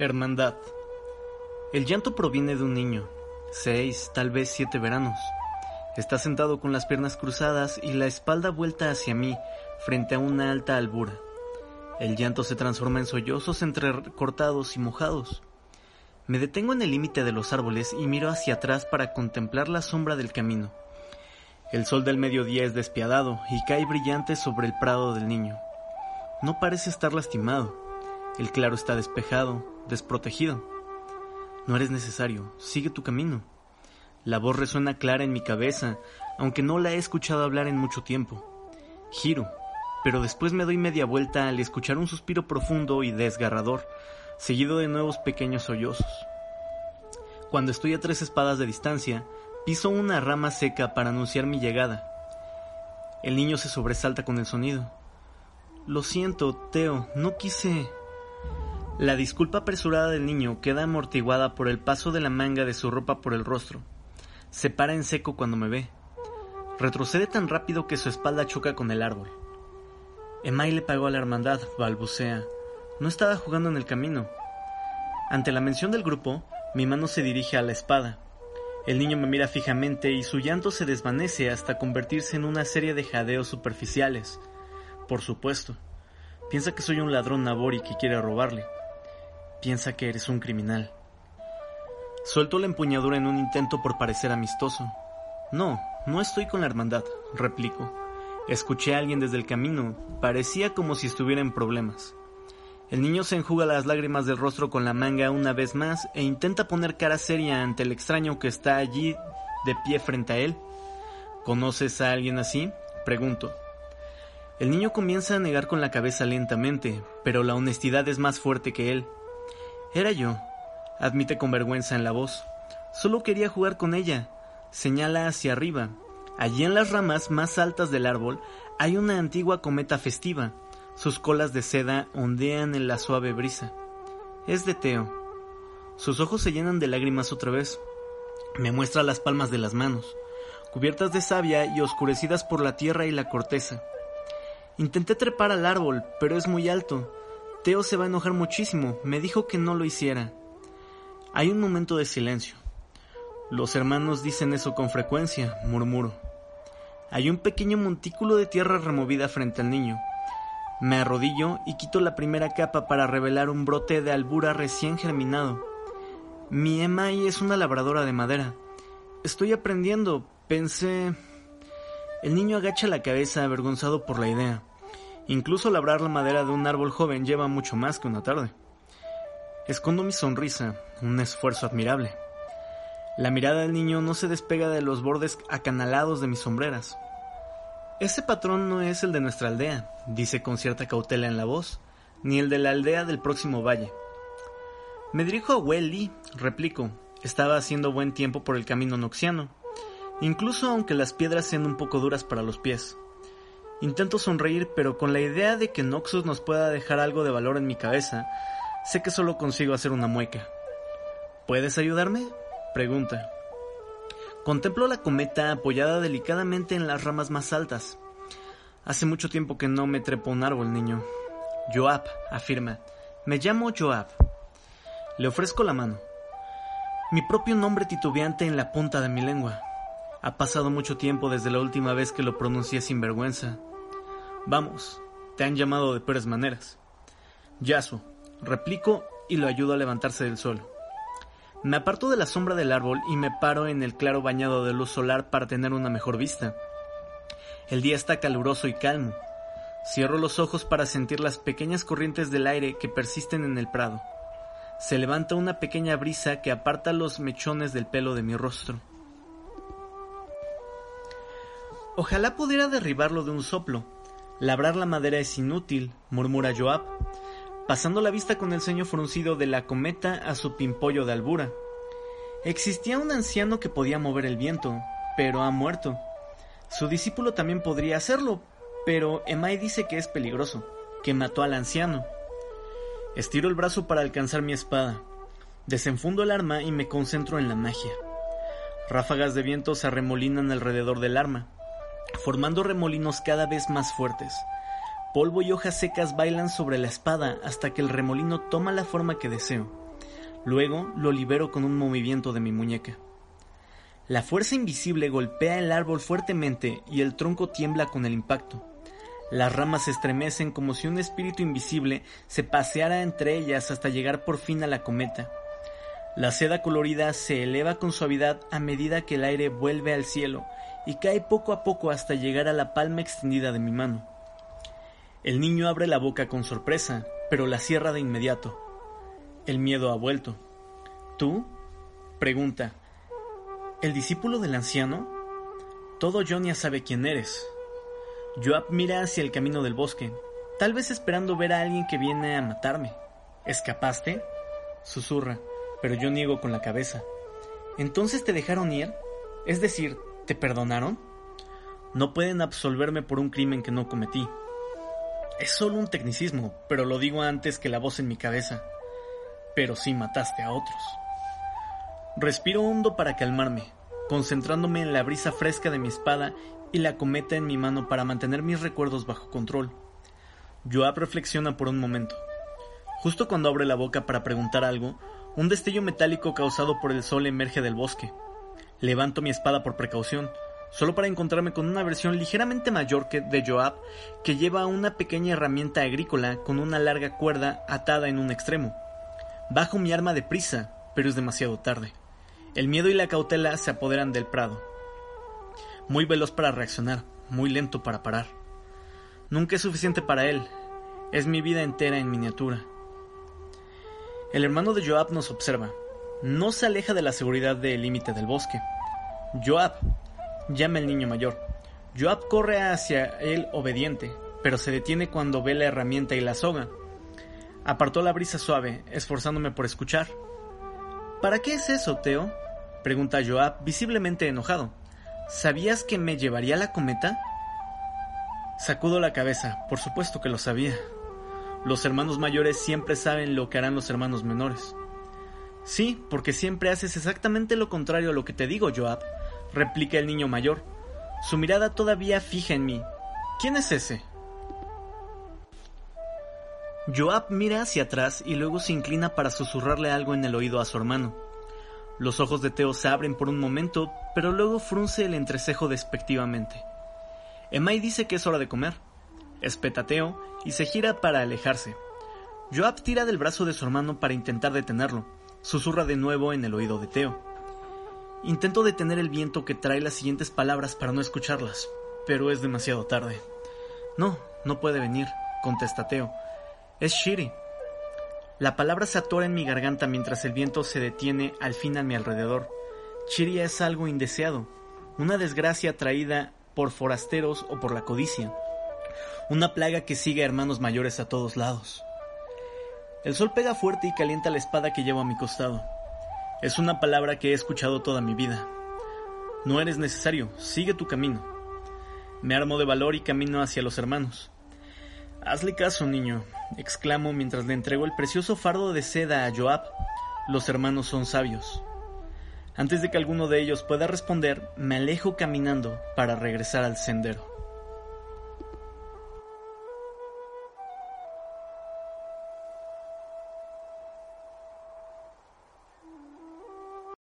Hermandad. El llanto proviene de un niño, seis, tal vez siete veranos. Está sentado con las piernas cruzadas y la espalda vuelta hacia mí, frente a una alta albura. El llanto se transforma en sollozos entrecortados y mojados. Me detengo en el límite de los árboles y miro hacia atrás para contemplar la sombra del camino. El sol del mediodía es despiadado y cae brillante sobre el prado del niño. No parece estar lastimado. El claro está despejado, desprotegido. No eres necesario, sigue tu camino. La voz resuena clara en mi cabeza, aunque no la he escuchado hablar en mucho tiempo. Giro, pero después me doy media vuelta al escuchar un suspiro profundo y desgarrador, seguido de nuevos pequeños sollozos. Cuando estoy a tres espadas de distancia, piso una rama seca para anunciar mi llegada. El niño se sobresalta con el sonido. Lo siento, Teo, no quise... La disculpa apresurada del niño queda amortiguada por el paso de la manga de su ropa por el rostro. Se para en seco cuando me ve. Retrocede tan rápido que su espalda choca con el árbol. Emay le pagó a la hermandad, balbucea. No estaba jugando en el camino. Ante la mención del grupo, mi mano se dirige a la espada. El niño me mira fijamente y su llanto se desvanece hasta convertirse en una serie de jadeos superficiales. Por supuesto. Piensa que soy un ladrón nabori que quiere robarle. Piensa que eres un criminal. Suelto la empuñadura en un intento por parecer amistoso. No, no estoy con la hermandad, replico. Escuché a alguien desde el camino. Parecía como si estuviera en problemas. El niño se enjuga las lágrimas del rostro con la manga una vez más e intenta poner cara seria ante el extraño que está allí de pie frente a él. ¿Conoces a alguien así? Pregunto. El niño comienza a negar con la cabeza lentamente, pero la honestidad es más fuerte que él. Era yo, admite con vergüenza en la voz. Solo quería jugar con ella. Señala hacia arriba. Allí en las ramas más altas del árbol hay una antigua cometa festiva. Sus colas de seda ondean en la suave brisa. Es de Teo. Sus ojos se llenan de lágrimas otra vez. Me muestra las palmas de las manos, cubiertas de savia y oscurecidas por la tierra y la corteza. Intenté trepar al árbol, pero es muy alto. Teo se va a enojar muchísimo. Me dijo que no lo hiciera. Hay un momento de silencio. Los hermanos dicen eso con frecuencia, murmuro. Hay un pequeño montículo de tierra removida frente al niño. Me arrodillo y quito la primera capa para revelar un brote de albura recién germinado. Mi Emai es una labradora de madera. Estoy aprendiendo, pensé... El niño agacha la cabeza avergonzado por la idea. Incluso labrar la madera de un árbol joven lleva mucho más que una tarde. Escondo mi sonrisa, un esfuerzo admirable. La mirada del niño no se despega de los bordes acanalados de mis sombreras. Ese patrón no es el de nuestra aldea, dice con cierta cautela en la voz, ni el de la aldea del próximo valle. Me dirijo a Welly, replico. Estaba haciendo buen tiempo por el camino noxiano, incluso aunque las piedras sean un poco duras para los pies. Intento sonreír, pero con la idea de que Noxus nos pueda dejar algo de valor en mi cabeza, sé que solo consigo hacer una mueca. ¿Puedes ayudarme? pregunta. Contemplo la cometa apoyada delicadamente en las ramas más altas. Hace mucho tiempo que no me trepo un árbol, niño. Joab, afirma. Me llamo Joab. Le ofrezco la mano. Mi propio nombre titubeante en la punta de mi lengua. Ha pasado mucho tiempo desde la última vez que lo pronuncié sin vergüenza. Vamos, te han llamado de peores maneras. Yasu, replico y lo ayudo a levantarse del suelo. Me aparto de la sombra del árbol y me paro en el claro bañado de luz solar para tener una mejor vista. El día está caluroso y calmo. Cierro los ojos para sentir las pequeñas corrientes del aire que persisten en el prado. Se levanta una pequeña brisa que aparta los mechones del pelo de mi rostro. Ojalá pudiera derribarlo de un soplo, Labrar la madera es inútil, murmura Joab, pasando la vista con el ceño fruncido de la cometa a su pimpollo de albura. Existía un anciano que podía mover el viento, pero ha muerto. Su discípulo también podría hacerlo, pero Emai dice que es peligroso, que mató al anciano. Estiro el brazo para alcanzar mi espada. Desenfundo el arma y me concentro en la magia. Ráfagas de viento se arremolinan alrededor del arma formando remolinos cada vez más fuertes. Polvo y hojas secas bailan sobre la espada hasta que el remolino toma la forma que deseo. Luego lo libero con un movimiento de mi muñeca. La fuerza invisible golpea el árbol fuertemente y el tronco tiembla con el impacto. Las ramas se estremecen como si un espíritu invisible se paseara entre ellas hasta llegar por fin a la cometa. La seda colorida se eleva con suavidad a medida que el aire vuelve al cielo y cae poco a poco hasta llegar a la palma extendida de mi mano. El niño abre la boca con sorpresa, pero la cierra de inmediato. El miedo ha vuelto. ¿Tú? pregunta. ¿El discípulo del anciano? Todo Jonia sabe quién eres. Joab mira hacia el camino del bosque, tal vez esperando ver a alguien que viene a matarme. ¿Escapaste? Susurra, pero yo niego con la cabeza. ¿Entonces te dejaron ir? Es decir, ¿te perdonaron? No pueden absolverme por un crimen que no cometí. Es solo un tecnicismo, pero lo digo antes que la voz en mi cabeza. Pero sí mataste a otros. Respiro hondo para calmarme, concentrándome en la brisa fresca de mi espada y la cometa en mi mano para mantener mis recuerdos bajo control. Joab reflexiona por un momento. Justo cuando abre la boca para preguntar algo, un destello metálico causado por el sol emerge del bosque. Levanto mi espada por precaución, solo para encontrarme con una versión ligeramente mayor que de Joab, que lleva una pequeña herramienta agrícola con una larga cuerda atada en un extremo. Bajo mi arma de prisa, pero es demasiado tarde. El miedo y la cautela se apoderan del prado muy veloz para reaccionar, muy lento para parar. Nunca es suficiente para él, es mi vida entera en miniatura. El hermano de Joab nos observa, no se aleja de la seguridad del límite del bosque. Joab, llama el niño mayor. Joab corre hacia él obediente, pero se detiene cuando ve la herramienta y la soga. Apartó la brisa suave, esforzándome por escuchar. ¿Para qué es eso, Teo? pregunta Joab, visiblemente enojado. ¿Sabías que me llevaría la cometa? Sacudo la cabeza, por supuesto que lo sabía. Los hermanos mayores siempre saben lo que harán los hermanos menores. Sí, porque siempre haces exactamente lo contrario a lo que te digo, Joab, replica el niño mayor, su mirada todavía fija en mí. ¿Quién es ese? Joab mira hacia atrás y luego se inclina para susurrarle algo en el oído a su hermano. Los ojos de Teo se abren por un momento, pero luego frunce el entrecejo despectivamente. Emai dice que es hora de comer. Espeta Teo y se gira para alejarse. Joab tira del brazo de su hermano para intentar detenerlo. Susurra de nuevo en el oído de Teo. Intento detener el viento que trae las siguientes palabras para no escucharlas, pero es demasiado tarde. No, no puede venir, contesta Teo. Es Shiri. La palabra se atora en mi garganta mientras el viento se detiene al fin a mi alrededor. Chiria es algo indeseado, una desgracia traída por forasteros o por la codicia, una plaga que sigue a hermanos mayores a todos lados. El sol pega fuerte y calienta la espada que llevo a mi costado. Es una palabra que he escuchado toda mi vida. No eres necesario, sigue tu camino. Me armo de valor y camino hacia los hermanos. Hazle caso, niño, exclamo mientras le entrego el precioso fardo de seda a Joab. Los hermanos son sabios. Antes de que alguno de ellos pueda responder, me alejo caminando para regresar al sendero.